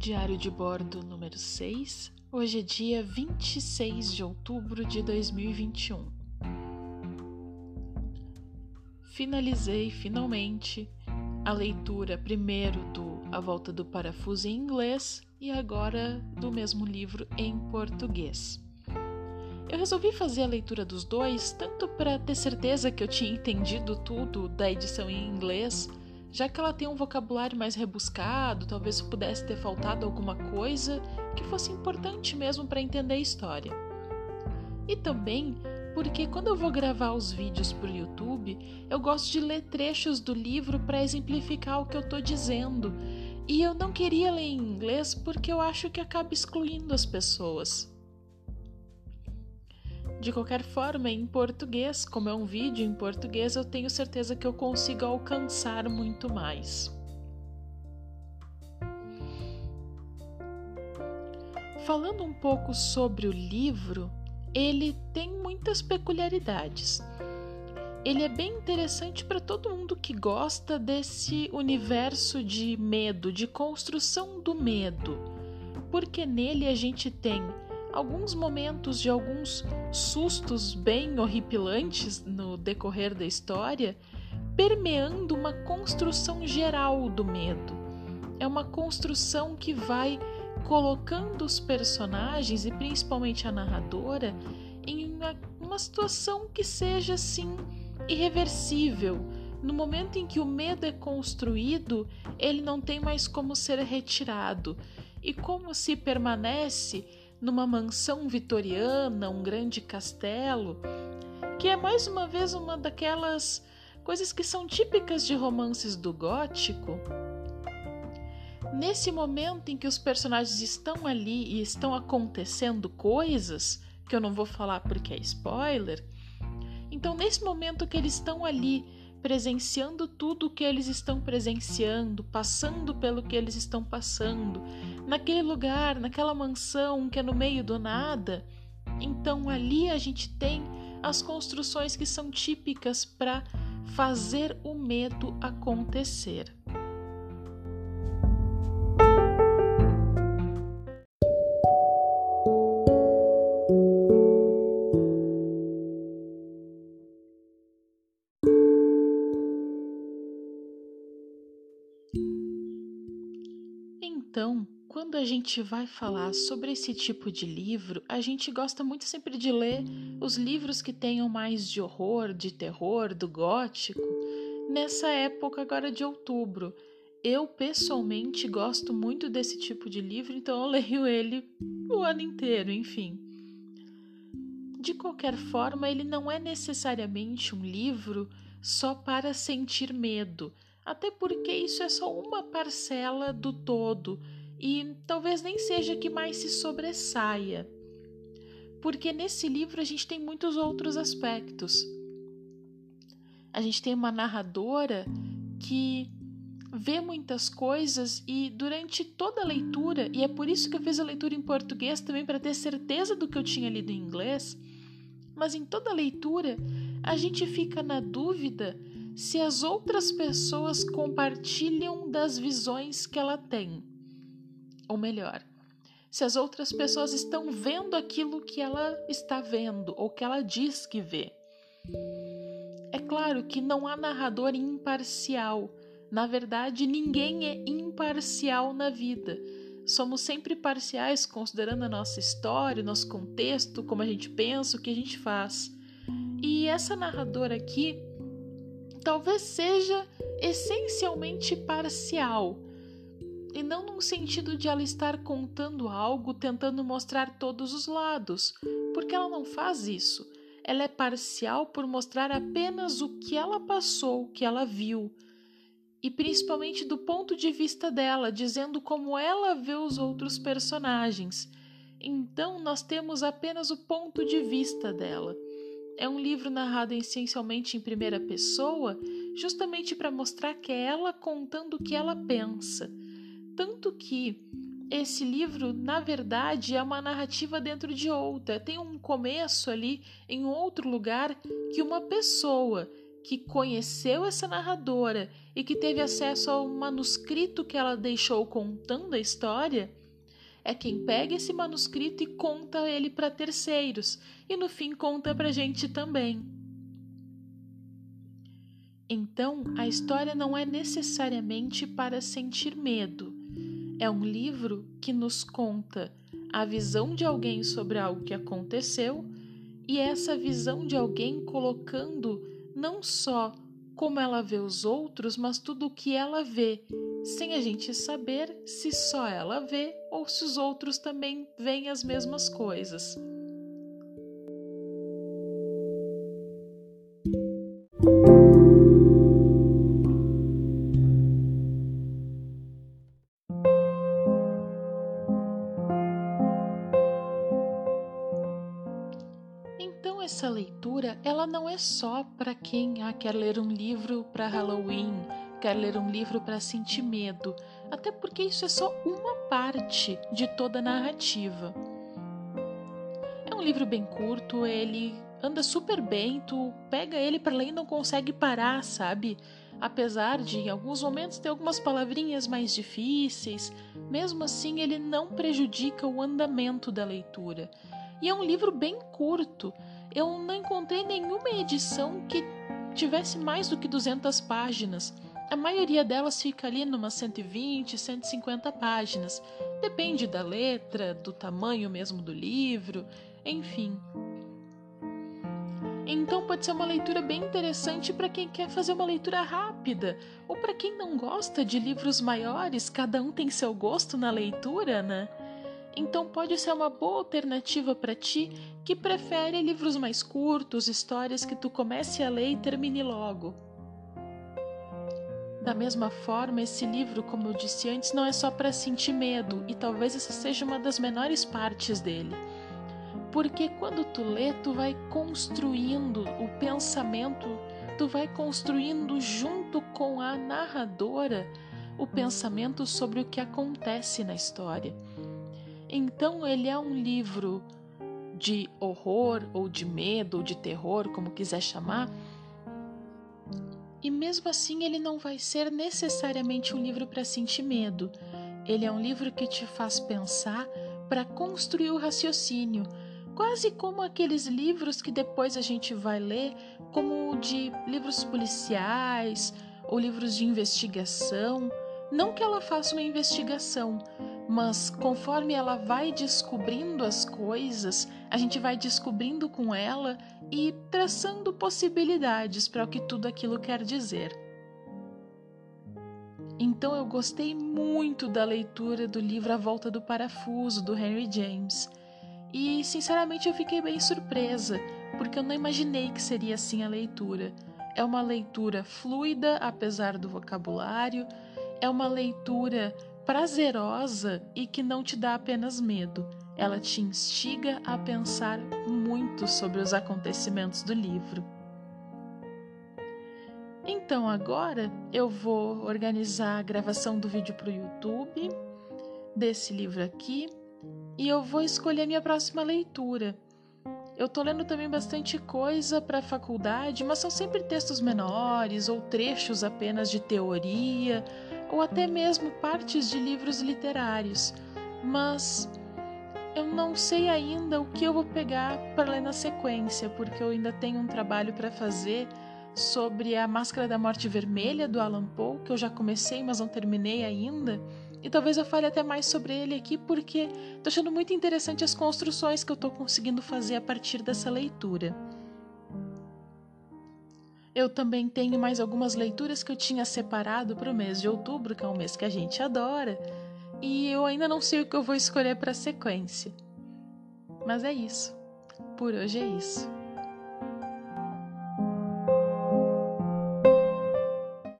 Diário de bordo número 6. Hoje é dia 26 de outubro de 2021. Finalizei finalmente a leitura primeiro do A Volta do Parafuso em inglês e agora do mesmo livro em português. Eu resolvi fazer a leitura dos dois tanto para ter certeza que eu tinha entendido tudo da edição em inglês já que ela tem um vocabulário mais rebuscado, talvez pudesse ter faltado alguma coisa que fosse importante mesmo para entender a história. E também porque quando eu vou gravar os vídeos para o YouTube, eu gosto de ler trechos do livro para exemplificar o que eu estou dizendo. E eu não queria ler em inglês porque eu acho que acaba excluindo as pessoas. De qualquer forma, em português, como é um vídeo em português, eu tenho certeza que eu consigo alcançar muito mais. Falando um pouco sobre o livro, ele tem muitas peculiaridades. Ele é bem interessante para todo mundo que gosta desse universo de medo, de construção do medo, porque nele a gente tem alguns momentos de alguns sustos bem horripilantes no decorrer da história, permeando uma construção geral do medo. É uma construção que vai colocando os personagens e principalmente a narradora em uma, uma situação que seja assim irreversível. No momento em que o medo é construído, ele não tem mais como ser retirado. E como se permanece numa mansão vitoriana, um grande castelo, que é mais uma vez uma daquelas coisas que são típicas de romances do gótico. Nesse momento em que os personagens estão ali e estão acontecendo coisas, que eu não vou falar porque é spoiler, então nesse momento que eles estão ali presenciando tudo o que eles estão presenciando, passando pelo que eles estão passando, naquele lugar, naquela mansão que é no meio do nada. Então ali a gente tem as construções que são típicas para fazer o medo acontecer. Quando a gente vai falar sobre esse tipo de livro, a gente gosta muito sempre de ler os livros que tenham mais de horror, de terror, do gótico, nessa época agora de outubro. Eu pessoalmente gosto muito desse tipo de livro, então eu leio ele o ano inteiro, enfim. De qualquer forma, ele não é necessariamente um livro só para sentir medo até porque isso é só uma parcela do todo e talvez nem seja que mais se sobressaia. Porque nesse livro a gente tem muitos outros aspectos. A gente tem uma narradora que vê muitas coisas e durante toda a leitura, e é por isso que eu fiz a leitura em português também para ter certeza do que eu tinha lido em inglês, mas em toda a leitura a gente fica na dúvida se as outras pessoas compartilham das visões que ela tem. Ou melhor, se as outras pessoas estão vendo aquilo que ela está vendo ou que ela diz que vê. É claro que não há narrador imparcial. Na verdade, ninguém é imparcial na vida. Somos sempre parciais considerando a nossa história, nosso contexto, como a gente pensa, o que a gente faz. E essa narradora aqui, talvez seja essencialmente parcial, e não num sentido de ela estar contando algo tentando mostrar todos os lados, porque ela não faz isso. Ela é parcial por mostrar apenas o que ela passou, o que ela viu, e principalmente do ponto de vista dela, dizendo como ela vê os outros personagens. Então, nós temos apenas o ponto de vista dela. É um livro narrado essencialmente em primeira pessoa, justamente para mostrar que é ela contando o que ela pensa. Tanto que esse livro, na verdade, é uma narrativa dentro de outra. Tem um começo ali em outro lugar que uma pessoa que conheceu essa narradora e que teve acesso ao manuscrito que ela deixou contando a história, é quem pega esse manuscrito e conta ele para terceiros e no fim conta para gente também. Então, a história não é necessariamente para sentir medo. É um livro que nos conta a visão de alguém sobre algo que aconteceu e essa visão de alguém colocando não só como ela vê os outros, mas tudo o que ela vê, sem a gente saber se só ela vê ou se os outros também veem as mesmas coisas. Leitura ela não é só para quem ah, quer ler um livro para Halloween, quer ler um livro para sentir medo, até porque isso é só uma parte de toda a narrativa. É um livro bem curto, ele anda super bem, tu pega ele para ler e não consegue parar, sabe? Apesar de em alguns momentos ter algumas palavrinhas mais difíceis, mesmo assim ele não prejudica o andamento da leitura. E é um livro bem curto, eu não encontrei nenhuma edição que tivesse mais do que 200 páginas. A maioria delas fica ali numa 120, 150 páginas. Depende da letra, do tamanho mesmo do livro, enfim. Então pode ser uma leitura bem interessante para quem quer fazer uma leitura rápida, ou para quem não gosta de livros maiores, cada um tem seu gosto na leitura, né? Então pode ser uma boa alternativa para ti que prefere livros mais curtos, histórias que tu comece a ler e termine logo. Da mesma forma, esse livro, como eu disse antes, não é só para sentir medo, e talvez essa seja uma das menores partes dele. Porque quando tu lê, tu vai construindo o pensamento, tu vai construindo junto com a narradora o pensamento sobre o que acontece na história. Então ele é um livro de horror ou de medo ou de terror, como quiser chamar. E mesmo assim ele não vai ser necessariamente um livro para sentir medo. Ele é um livro que te faz pensar para construir o raciocínio, quase como aqueles livros que depois a gente vai ler, como de livros policiais ou livros de investigação. Não que ela faça uma investigação, mas conforme ela vai descobrindo as coisas, a gente vai descobrindo com ela e traçando possibilidades para o que tudo aquilo quer dizer. Então eu gostei muito da leitura do livro A Volta do Parafuso, do Henry James. E sinceramente eu fiquei bem surpresa, porque eu não imaginei que seria assim a leitura. É uma leitura fluida, apesar do vocabulário, é uma leitura prazerosa e que não te dá apenas medo, ela te instiga a pensar muito sobre os acontecimentos do livro. Então agora eu vou organizar a gravação do vídeo para o YouTube desse livro aqui e eu vou escolher minha próxima leitura. Eu tô lendo também bastante coisa para a faculdade, mas são sempre textos menores ou trechos apenas de teoria ou até mesmo partes de livros literários, mas eu não sei ainda o que eu vou pegar para ler na sequência, porque eu ainda tenho um trabalho para fazer sobre a Máscara da Morte Vermelha do Alan Poe, que eu já comecei, mas não terminei ainda. E talvez eu fale até mais sobre ele aqui, porque estou achando muito interessante as construções que eu estou conseguindo fazer a partir dessa leitura. Eu também tenho mais algumas leituras que eu tinha separado para o mês de outubro, que é um mês que a gente adora, e eu ainda não sei o que eu vou escolher para a sequência. Mas é isso. Por hoje é isso.